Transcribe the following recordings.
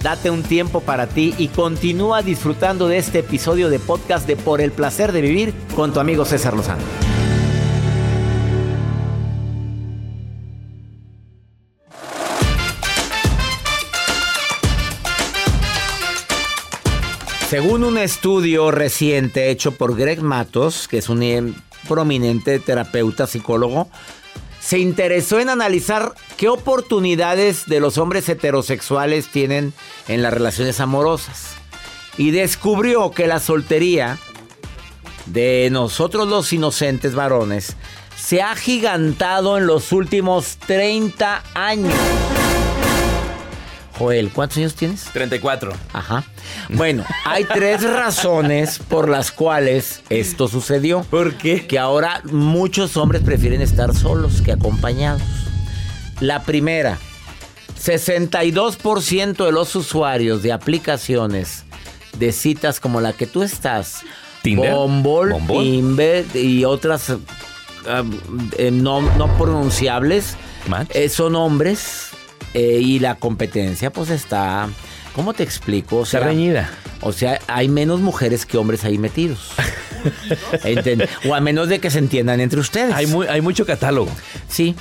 Date un tiempo para ti y continúa disfrutando de este episodio de podcast de Por el placer de vivir con tu amigo César Lozano. Según un estudio reciente hecho por Greg Matos, que es un eh, prominente terapeuta psicólogo, se interesó en analizar qué oportunidades de los hombres heterosexuales tienen en las relaciones amorosas. Y descubrió que la soltería de nosotros los inocentes varones se ha gigantado en los últimos 30 años. Joel, ¿cuántos años tienes? 34. Ajá. Bueno, hay tres razones por las cuales esto sucedió. ¿Por qué? Que ahora muchos hombres prefieren estar solos que acompañados. La primera, 62% de los usuarios de aplicaciones de citas como la que tú estás, Tinder, Bumble, y otras eh, eh, no, no pronunciables, eh, son hombres eh, y la competencia pues está, ¿cómo te explico? O Está reñida. O sea, hay menos mujeres que hombres ahí metidos. O a menos de que se entiendan entre ustedes. Hay, mu- hay mucho catálogo. Sí.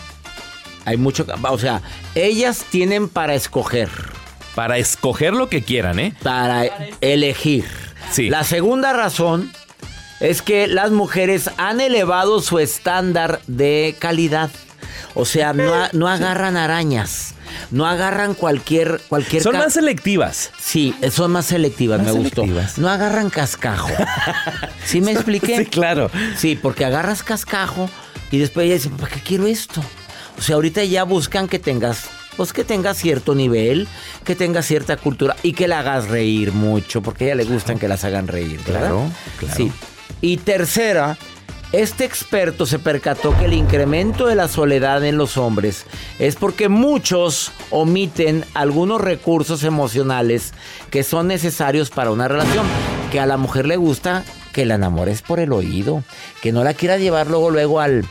Hay mucho. O sea, ellas tienen para escoger, Para escoger lo que quieran, ¿eh? para elegir. Sí. La segunda razón es que las mujeres han elevado su estándar de calidad. O sea, no, no agarran arañas. No agarran cualquier cualquier Son más selectivas. Sí, son más selectivas, Más me gustó. No agarran cascajo. ¿Sí me expliqué? Sí, claro. Sí, porque agarras cascajo y después ella dice, ¿para qué quiero esto? O sea, ahorita ya buscan que tengas, pues que tengas cierto nivel, que tengas cierta cultura y que la hagas reír mucho, porque a ella le gustan que las hagan reír, ¿verdad? Claro, claro. Sí. Y tercera, este experto se percató que el incremento de la soledad en los hombres es porque muchos omiten algunos recursos emocionales que son necesarios para una relación. Que a la mujer le gusta que la enamores por el oído, que no la quiera llevar luego luego al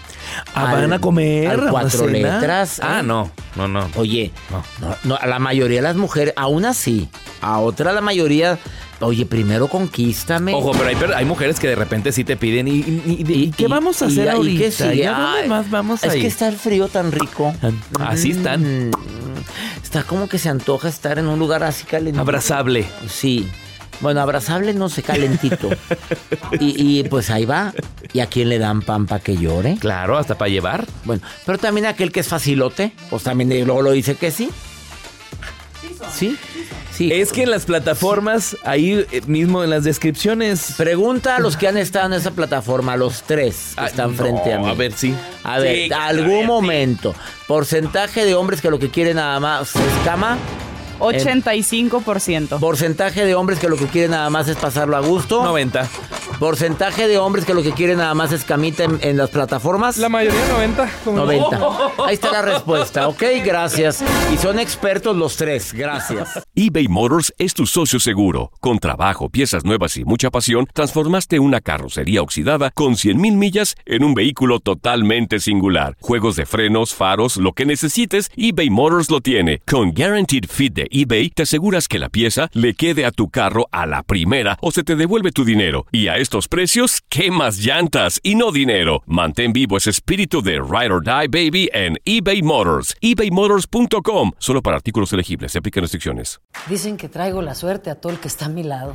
Ah, al- van a comer. al a una cuatro letras. Ah, ¿eh? no, no, no. Oye, No. no, no, a la mayoría de las mujeres, aún así, a otra la mayoría, oye, primero conquístame. Ojo, pero hay, mujeres que de repente sí te piden. ¿Y, y- y- y qué vamos a hacer y ahorita? qué sigue? ¿Y a dónde Ay, más vamos es a ir? que está el frío tan rico. Así están. Mm, Está como que se antoja estar en un lugar así calentito. Abrazable. Sí. Bueno, abrazable no sé, calentito. y, y, pues ahí va. ¿Y a quién le dan pan para que llore? Claro, hasta para llevar. Bueno, pero también aquel que es facilote, pues también luego lo dice que sí. Sí, sí. Es que en las plataformas, ahí eh, mismo en las descripciones. Pregunta a los que han estado en esa plataforma, los tres que Ah, están no, frente a mí. A ver, sí. A ver, Sí, algún a ver, sí. momento. Porcentaje de hombres que lo que quieren nada más es cama. 85%. Porcentaje de hombres que lo que quieren nada más es pasarlo a gusto. 90. Porcentaje de hombres que lo que quieren nada más es camita en, en las plataformas. La mayoría 90. 90. Ahí está la respuesta, ¿ok? Gracias. Y son expertos los tres, gracias. eBay Motors es tu socio seguro. Con trabajo, piezas nuevas y mucha pasión, transformaste una carrocería oxidada con 100.000 millas en un vehículo totalmente singular. Juegos de frenos, faros, lo que necesites, eBay Motors lo tiene. Con Guaranteed Fit de eBay te aseguras que la pieza le quede a tu carro a la primera o se te devuelve tu dinero. Y a estos precios, ¿qué más llantas y no dinero? Mantén vivo ese espíritu de Ride or Die Baby en eBay Motors. ebaymotors.com. Solo para artículos elegibles. Se aplican restricciones. Dicen que traigo la suerte a todo el que está a mi lado.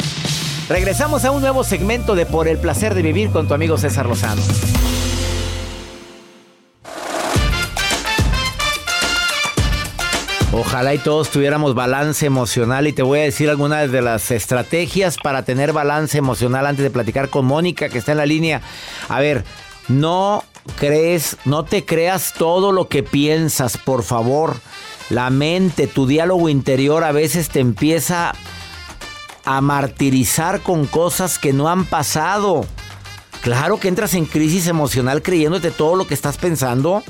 Regresamos a un nuevo segmento de Por el placer de vivir con tu amigo César Lozano. Ojalá y todos tuviéramos balance emocional y te voy a decir algunas de las estrategias para tener balance emocional antes de platicar con Mónica que está en la línea. A ver, no crees, no te creas todo lo que piensas, por favor. La mente, tu diálogo interior a veces te empieza a martirizar con cosas que no han pasado. Claro que entras en crisis emocional creyéndote todo lo que estás pensando.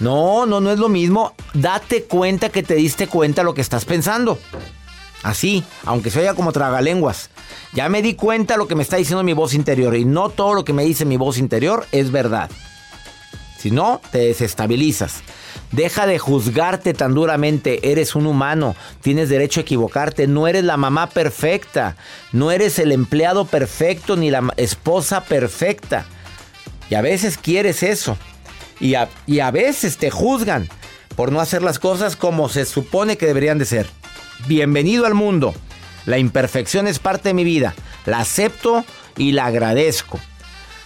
No, no, no es lo mismo. Date cuenta que te diste cuenta lo que estás pensando. Así, aunque se oiga como tragalenguas. Ya me di cuenta lo que me está diciendo mi voz interior y no todo lo que me dice mi voz interior es verdad. Si no, te desestabilizas. Deja de juzgarte tan duramente. Eres un humano. Tienes derecho a equivocarte. No eres la mamá perfecta. No eres el empleado perfecto ni la esposa perfecta. Y a veces quieres eso. Y a, y a veces te juzgan por no hacer las cosas como se supone que deberían de ser. Bienvenido al mundo. La imperfección es parte de mi vida. La acepto y la agradezco.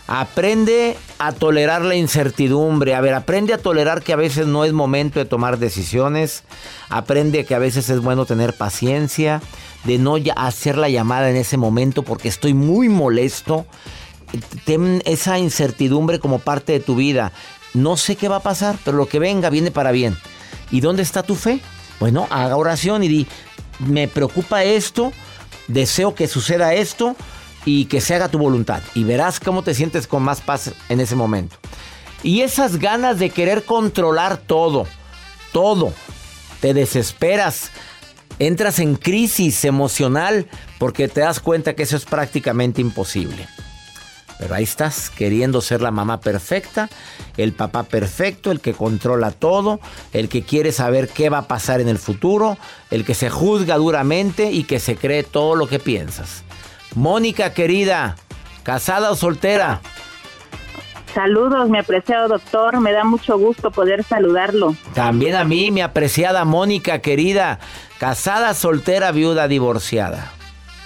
Aprende a tolerar la incertidumbre. A ver, aprende a tolerar que a veces no es momento de tomar decisiones. Aprende que a veces es bueno tener paciencia, de no hacer la llamada en ese momento porque estoy muy molesto. Ten esa incertidumbre como parte de tu vida. No sé qué va a pasar, pero lo que venga viene para bien. ¿Y dónde está tu fe? Bueno, haga oración y di, me preocupa esto, deseo que suceda esto y que se haga tu voluntad. Y verás cómo te sientes con más paz en ese momento. Y esas ganas de querer controlar todo, todo, te desesperas, entras en crisis emocional porque te das cuenta que eso es prácticamente imposible. Pero ahí estás, queriendo ser la mamá perfecta, el papá perfecto, el que controla todo, el que quiere saber qué va a pasar en el futuro, el que se juzga duramente y que se cree todo lo que piensas. Mónica querida, ¿casada o soltera? Saludos, mi apreciado doctor. Me da mucho gusto poder saludarlo. También a mí, mi apreciada Mónica querida. ¿Casada, soltera, viuda, divorciada?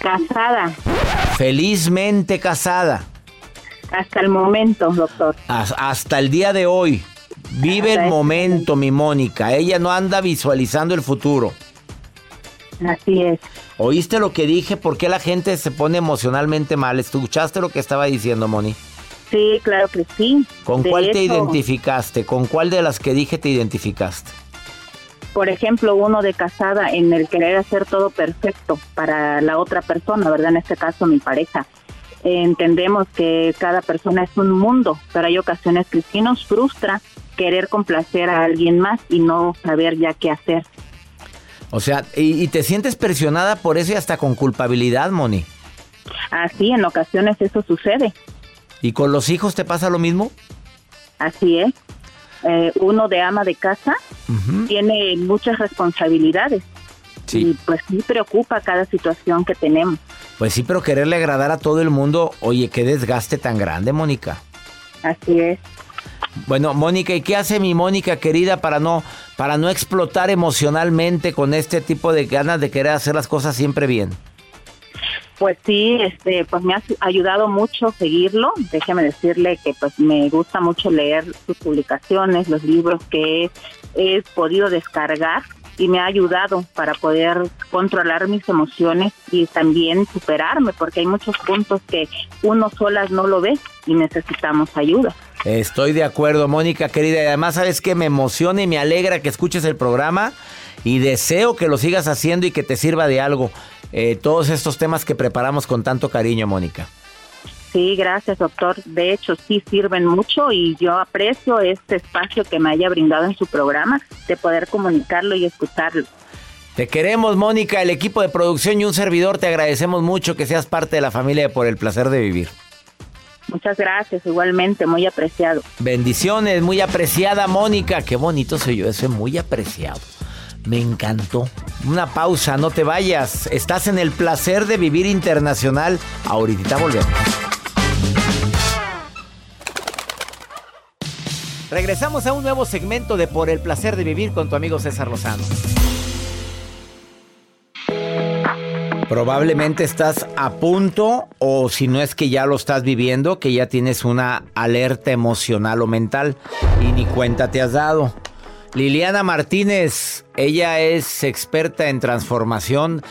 Casada. Felizmente casada. Hasta el momento, doctor. Hasta el día de hoy. Vive el momento, mi Mónica. Ella no anda visualizando el futuro. Así es. ¿Oíste lo que dije? ¿Por qué la gente se pone emocionalmente mal? ¿Escuchaste lo que estaba diciendo, Moni? Sí, claro que sí. ¿Con cuál te identificaste? ¿Con cuál de las que dije te identificaste? Por ejemplo, uno de casada en el querer hacer todo perfecto para la otra persona, ¿verdad? En este caso, mi pareja. Entendemos que cada persona es un mundo, pero hay ocasiones que sí nos frustra querer complacer a alguien más y no saber ya qué hacer. O sea, y, te sientes presionada por eso y hasta con culpabilidad, Moni. Así, en ocasiones eso sucede. ¿Y con los hijos te pasa lo mismo? Así es. Eh, uno de ama de casa tiene muchas responsabilidades. Sí. Y pues sí preocupa cada situación que tenemos. Pues sí, pero quererle agradar a todo el mundo, oye, qué desgaste tan grande, Mónica. Así es. Bueno, Mónica, ¿y qué hace mi Mónica querida para no para no explotar emocionalmente con este tipo de ganas de querer hacer las cosas siempre bien? Pues sí, este, pues me ha ayudado mucho seguirlo. Déjeme decirle que pues me gusta mucho leer sus publicaciones, los libros que he podido descargar y me ha ayudado para poder controlar mis emociones y también superarme, porque hay muchos puntos que uno solas no lo ve y necesitamos ayuda. Estoy de acuerdo, Mónica querida, y además sabes que me emociona y me alegra que escuches el programa y deseo que lo sigas haciendo y que te sirva de algo. eh, todos estos temas que preparamos con tanto cariño, Mónica. Sí, gracias, doctor. De hecho, sí sirven mucho y yo aprecio este espacio que me haya brindado en su programa de poder comunicarlo y escucharlo. Te queremos, Mónica, el equipo de producción y un servidor. Te agradecemos mucho que seas parte de la familia por el placer de vivir. Muchas gracias, igualmente, muy apreciado. Bendiciones, muy apreciada, Mónica. Qué bonito soy yo, ese muy apreciado. Me encantó. Una pausa, no te vayas. Estás en el placer de vivir internacional. Ahorita volvemos. Regresamos a un nuevo segmento de Por el placer de vivir con tu amigo César Lozano. Probablemente estás a punto o si no es que ya lo estás viviendo, que ya tienes una alerta emocional o mental y ni cuenta te has dado. Liliana Martínez, ella es experta en transformación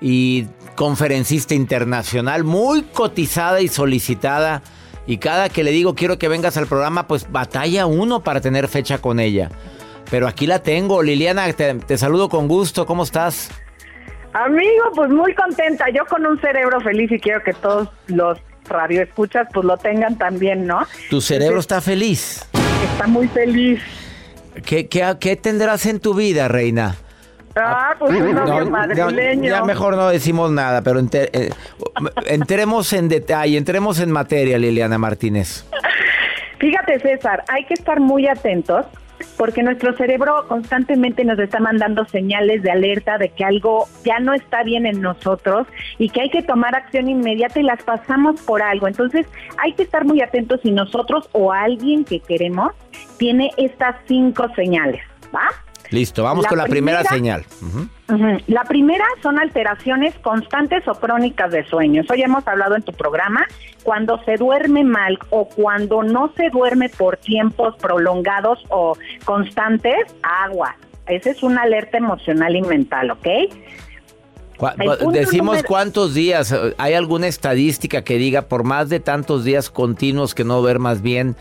y conferencista internacional, muy cotizada y solicitada. Y cada que le digo quiero que vengas al programa, pues batalla uno para tener fecha con ella. Pero aquí la tengo. Liliana, te, saludo con gusto. ¿Cómo estás? Amigo, pues muy contenta. Yo con un cerebro feliz y quiero que todos los radioescuchas pues lo tengan también, ¿no? ¿Tu cerebro está feliz? Está muy feliz. ¿Qué, qué, qué tendrás en tu vida, reina? Ah, pues un novio madrileño. Ya, mejor no decimos nada, pero enter- eh, entremos en detalle, entremos en materia, Liliana Martínez. Fíjate, César, hay que estar muy atentos porque nuestro cerebro constantemente nos está mandando señales de alerta de que algo ya no está bien en nosotros y que hay que tomar acción inmediata y las pasamos por algo. Entonces, hay que estar muy atentos si nosotros o alguien que queremos tiene estas cinco señales, ¿va? Listo, vamos La con la primera, primera- señal. La primera son alteraciones constantes o crónicas de sueño. Eso ya hemos hablado en tu programa. Cuando se duerme mal o cuando no se duerme por tiempos prolongados o constantes, agua. Esa es una alerta emocional y mental, ¿ok? Decimos número- cuántos días. ¿Hay alguna estadística que diga por más de tantos días continuos que no duermas bien,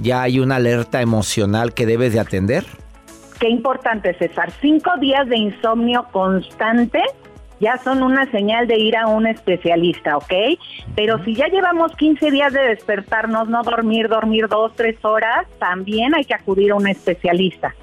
ya hay una alerta emocional que debes de atender? Qué importante, César. Cinco días de insomnio constante ya son una señal de ir a un especialista, ¿ok? Pero si ya llevamos 15 días de despertarnos, no dormir, dormir dos, tres horas, también hay que acudir a un especialista.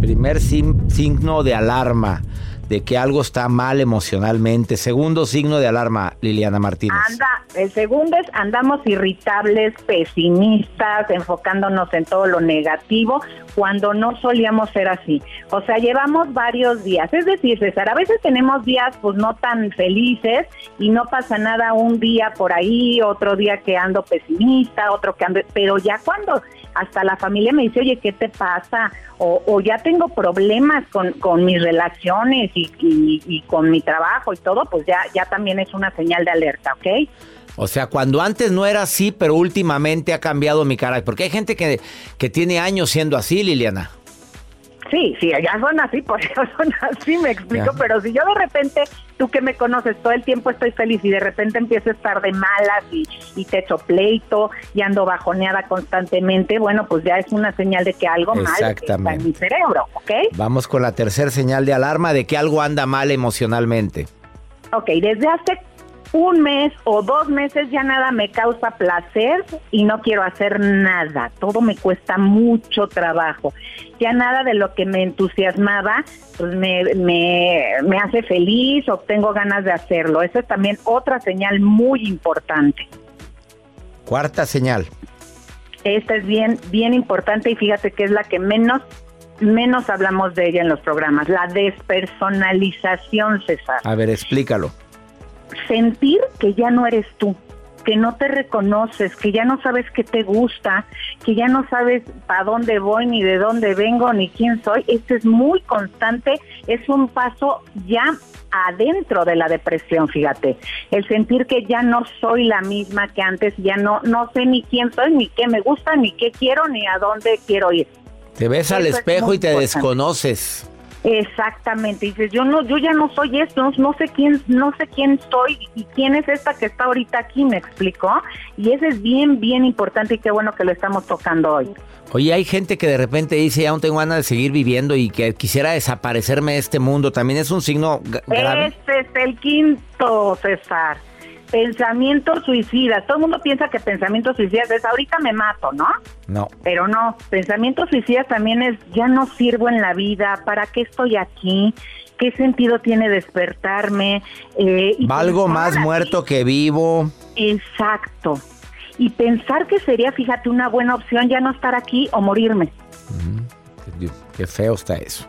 Primer signo de alarma de que algo está mal emocionalmente. Segundo signo de alarma, Liliana Martínez. Anda, el segundo es andamos irritables, pesimistas, enfocándonos en todo lo negativo, cuando no solíamos ser así. O sea, llevamos varios días. Es decir, César, a veces tenemos días pues no tan felices y no pasa nada un día por ahí, otro día que ando pesimista, otro que ando... Pero ya cuando hasta la familia me dice, oye, ¿qué te pasa? O, ya tengo problemas con, con mis relaciones y, y- y con mi trabajo y todo, pues ya, ya también es una señal de alerta, ¿ok? O sea, cuando antes no era así, pero últimamente ha cambiado mi carácter. Porque hay gente que, que tiene años siendo así, Liliana. Sí, sí, ya son así, por eso son así, me explico, Ya. pero si yo de repente, tú que me conoces, todo el tiempo estoy feliz y de repente empiezo a estar de malas y, y te echo pleito y ando bajoneada constantemente, bueno, pues ya es una señal de que algo mal está en mi cerebro, ¿ok? Vamos con la tercera señal de alarma de que algo anda mal emocionalmente. Ok, desde hace un mes o dos meses ya nada me causa placer y no quiero hacer nada. Todo me cuesta mucho trabajo. Ya nada de lo que me entusiasmaba pues me, me, me hace feliz o tengo ganas de hacerlo. Esa es también otra señal muy importante. Cuarta señal. Esta es bien, bien importante y fíjate que es la que menos, menos hablamos de ella en los programas. La despersonalización, César. A ver, explícalo. Sentir que ya no eres tú, que no te reconoces, que ya no sabes qué te gusta, que ya no sabes para dónde voy, ni de dónde vengo, ni quién soy. Esto es muy constante, es un paso ya adentro de la depresión, fíjate. El sentir que ya no soy la misma que antes, ya no, no sé ni quién soy, ni qué me gusta, ni qué quiero, ni a dónde quiero ir. Te ves al Eso espejo y te importante. desconoces. Exactamente, dices, yo no, yo ya no soy esto, no, sé quién, no sé quién soy y quién es esta que está ahorita aquí, me explicó, y eso es bien, bien importante y qué bueno que lo estamos tocando hoy. Oye, hay gente que de repente dice, ya no tengo ganas de seguir viviendo y que quisiera desaparecerme de este mundo, también es un signo grave. Este es el quinto, César. Pensamientos suicidas. Todo el mundo piensa que pensamientos suicidas es ahorita me mato, ¿no? No. Pero no, pensamientos suicidas también es ya no sirvo en la vida, ¿para qué estoy aquí? ¿Qué sentido tiene despertarme? Eh, Valgo más muerto que vivo. Exacto. Y pensar que sería, fíjate, una buena opción ya no estar aquí o morirme. Qué feo está eso.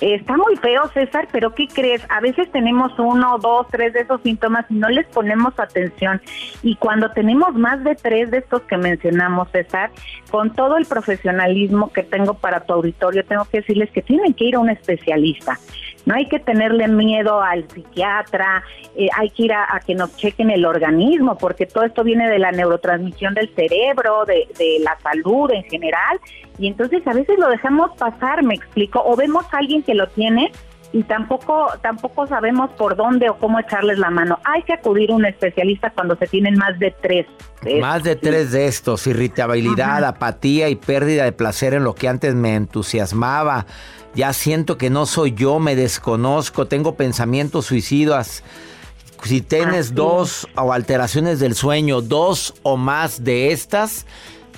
Está muy feo, César, pero ¿qué crees? A veces tenemos uno, dos, tres de esos síntomas y no les ponemos atención. Y cuando tenemos más de tres de estos que mencionamos, César, con todo el profesionalismo que tengo para tu auditorio, tengo que decirles que tienen que ir a un especialista. No hay que tenerle miedo al psiquiatra, eh, hay que ir a, que nos chequen el organismo, porque todo esto viene de la neurotransmisión del cerebro, de, de la salud en general, y entonces a veces lo dejamos pasar, me explico, o vemos a alguien que lo tiene y tampoco tampoco sabemos por dónde o cómo echarles la mano. Hay que acudir a un especialista cuando se tienen más de tres. más de tres de estos, irritabilidad, apatía y pérdida de placer en lo que antes me entusiasmaba. Ya siento que no soy yo, me desconozco, tengo pensamientos suicidas. Si tienes dos o alteraciones del sueño, dos o más de estas,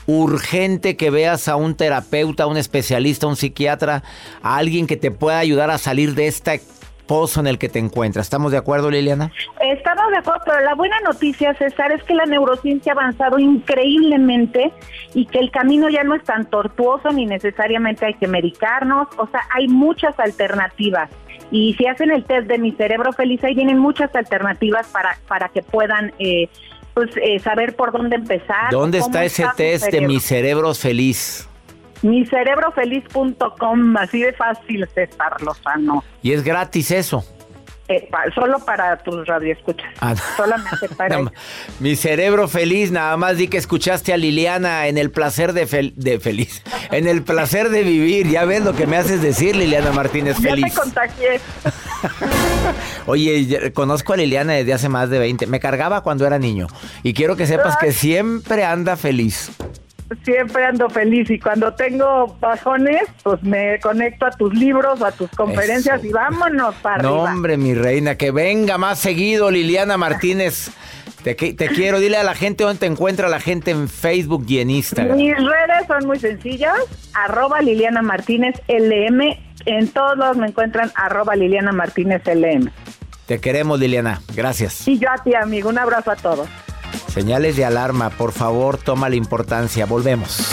urgente que veas a un terapeuta, a un especialista, a un psiquiatra, a alguien que te pueda ayudar a salir de este pozo en el que te encuentras. ¿Estamos de acuerdo, Liliana? Estamos de acuerdo, pero la buena noticia, César, es que la neurociencia ha avanzado increíblemente y que el camino ya no es tan tortuoso ni necesariamente hay que medicarnos, o sea, hay muchas alternativas. Y si hacen el test de mi cerebro feliz, ahí vienen muchas alternativas para, para que puedan eh, pues eh, saber por dónde empezar. ¿Dónde está ese test de mi cerebro feliz? Micerebrofeliz.com, así de fácil, César Lozano. ¿Y es gratis eso? Eh, solo para tus radioescuchas. Ah, Solamente para Mi cerebro feliz, nada más di que escuchaste a Liliana en el placer de, de feliz. En el placer de vivir. Ya ves lo que me haces decir, Liliana Martínez Feliz. Ya te contagié. Oye, conozco a Liliana desde hace más de 20. Me cargaba cuando era niño. Y quiero que sepas que siempre anda feliz siempre ando feliz y cuando tengo bajones, pues me conecto a tus libros, a tus conferencias y vámonos para no, hombre, mi reina, que venga más seguido Liliana Martínez. Te, te, quiero, dile a la gente dónde te encuentra la gente en Facebook y en Instagram. Mis redes son muy sencillas, arroba Liliana Martínez LM. En todos lados me encuentran arroba Liliana Martínez LM. Te queremos, Liliana. Gracias. Y yo a ti, amigo. Un abrazo a todos. Señales de alarma, por favor, toma la importancia. Volvemos.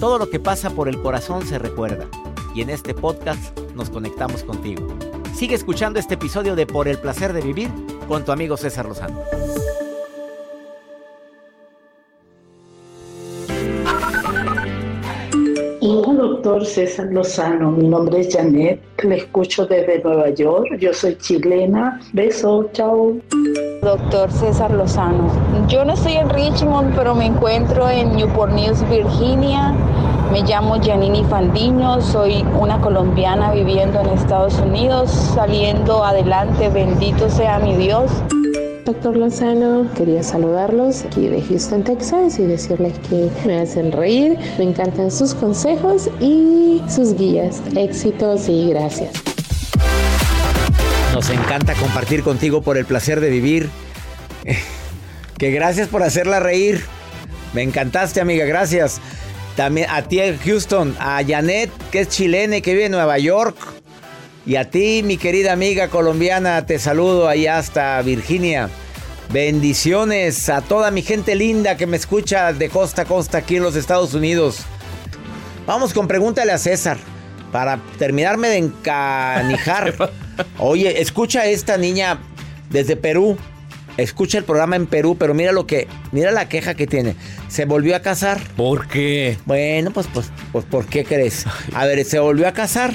Todo lo que pasa por el corazón se recuerda. Y en este podcast nos conectamos contigo. Sigue escuchando este episodio de Por el placer de vivir con tu amigo César Lozano. Hola, doctor César Lozano. Mi nombre es Janet. Le escucho desde Nueva York. Yo soy chilena. Beso, chao. Doctor César Lozano. Yo no estoy en Richmond, pero me encuentro en Newport News, Virginia. Me llamo Janini Fandiño, soy una colombiana viviendo en Estados Unidos, saliendo adelante, bendito sea mi Dios. Doctor Lozano, quería saludarlos aquí de Houston, Texas y decirles que me hacen reír, me encantan sus consejos y sus guías. Éxitos y gracias. Nos encanta compartir contigo por el placer de vivir. Que gracias por hacerla reír. Me encantaste, amiga, gracias. También a ti, Houston, a Janet, que es chilena y que vive en Nueva York. Y a ti, mi querida amiga colombiana, te saludo allá hasta Virginia. Bendiciones a toda mi gente linda que me escucha de costa a costa aquí en los Estados Unidos. Vamos con pregúntale a César para terminarme de encanijar. Oye, escucha a esta niña desde Perú. Escucha el programa en Perú, pero mira lo que, mira la queja que tiene. Se volvió a casar. ¿Por qué? Bueno, pues, pues, pues, ¿por qué crees? A ver, se volvió a casar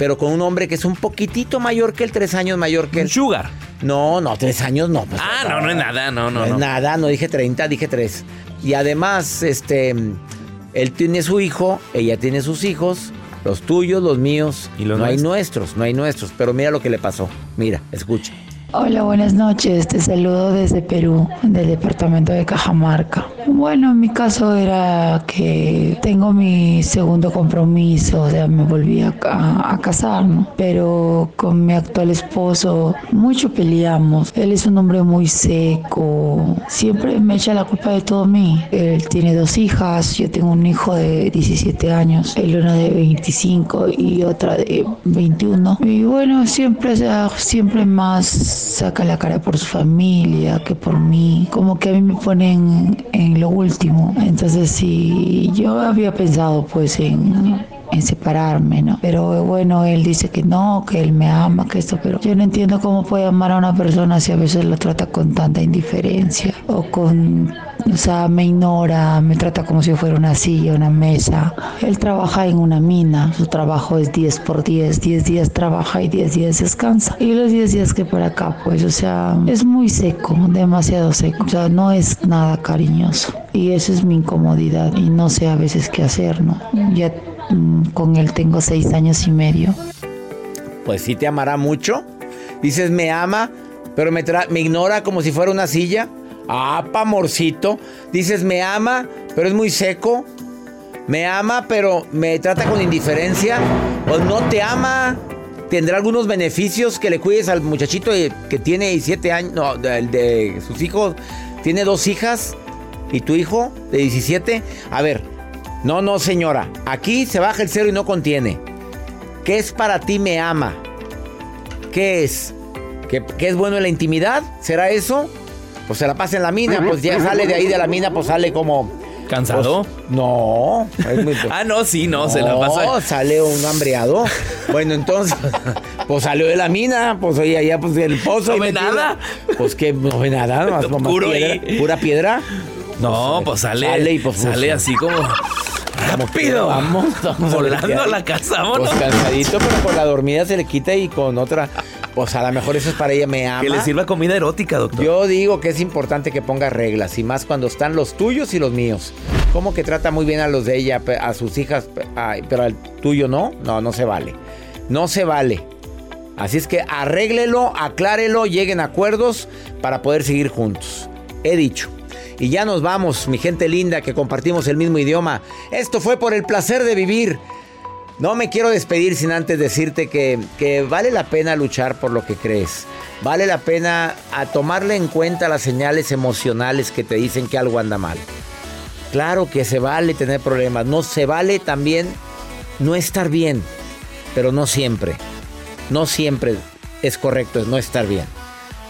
pero con un hombre que es un poquitito mayor que él, tres años mayor que él. Sugar. No, no, tres años no. Pues, ah, no, no es nada, no, no. No es nada, no dije 30, dije tres. Y además, este, él tiene su hijo, ella tiene sus hijos, Los tuyos, los míos. ¿Y los no hay nuestros? nuestros, no hay nuestros. Pero mira lo que le pasó. Mira, escucha. Hola, buenas noches. Te saludo desde Perú, del departamento de Cajamarca. Bueno, en mi caso era que tengo mi segundo compromiso, o sea, me volví a, ca- a casar, ¿no? Pero con mi actual esposo mucho peleamos. Él es un hombre muy seco, siempre me echa la culpa de todo a mí. Él tiene dos hijas, yo tengo un hijo de 17 años, él una de 25 y otra de 21. Y bueno, siempre, siempre más saca la cara por su familia que por mí. Como que a mí me ponen en lo último. Entonces sí, yo había pensado pues en en separarme, ¿no? Pero bueno, él dice que no, que él me ama, que esto, pero yo no entiendo cómo puede amar a una persona si a veces lo trata con tanta indiferencia o con, o sea, me ignora, me trata como si fuera una silla, una mesa. Él trabaja en una mina, su trabajo es 10 por 10, 10 días trabaja y 10 días descansa. Y los 10 días que por acá, pues, o sea, es muy seco, demasiado seco, o sea, no es nada cariñoso. Y esa es mi incomodidad y no sé a veces qué hacer, ¿no? Ya con él tengo seis años y medio. Pues sí te amará mucho. Dices, me ama, pero me, me ignora como si fuera una silla. Ah, pa' amorcito. Dices, me ama, pero es muy seco. Me ama, pero me trata con indiferencia. O no te ama. Tendrá algunos beneficios que le cuides al muchachito que tiene 17 años. No, el de sus hijos. Tiene dos hijas. ¿Y tu hijo de 17? A ver. No, no, señora. Aquí se baja el cero y no contiene. ¿Qué es para ti me ama? ¿Qué es? ¿Qué, qué es bueno en la intimidad? ¿Será eso? Pues se la pasa en la mina, pues ya sale de ahí de la mina, pues sale como... ¿Cansado? pues, no. es muy- Ah, no, sí, no, se la No, pasa. sale un hambreado. Bueno, entonces, pues salió de la mina, pues oye, allá pues el pozo. ¿No y ve metido. nada? Pues que no ve nada, Puro piedra, pura piedra. No, pues sale. Sale y pues, sale pues, así como. Rápido. Vamos, vamos Volando a la casa, vámonos. Pues cansadito, pero con la dormida se le quita y con otra. Pues a lo mejor eso es para ella, me ama. Que le sirva comida erótica, doctor. Yo digo que es importante que ponga reglas y más cuando están los tuyos y los míos. Como que trata muy bien a los de ella, a sus hijas, pero al tuyo no? No, no se vale. No se vale. Así es que arréglelo, aclárelo, lleguen a acuerdos para poder seguir juntos. He dicho. Y ya nos vamos, mi gente linda, que compartimos el mismo idioma. Esto fue por el placer de vivir. No me quiero despedir sin antes decirte que, que vale la pena luchar por lo que crees. Vale la pena a tomarle en cuenta las señales emocionales que te dicen que algo anda mal. Claro que se vale tener problemas. No se vale también no estar bien. Pero no siempre. No siempre es correcto no estar bien.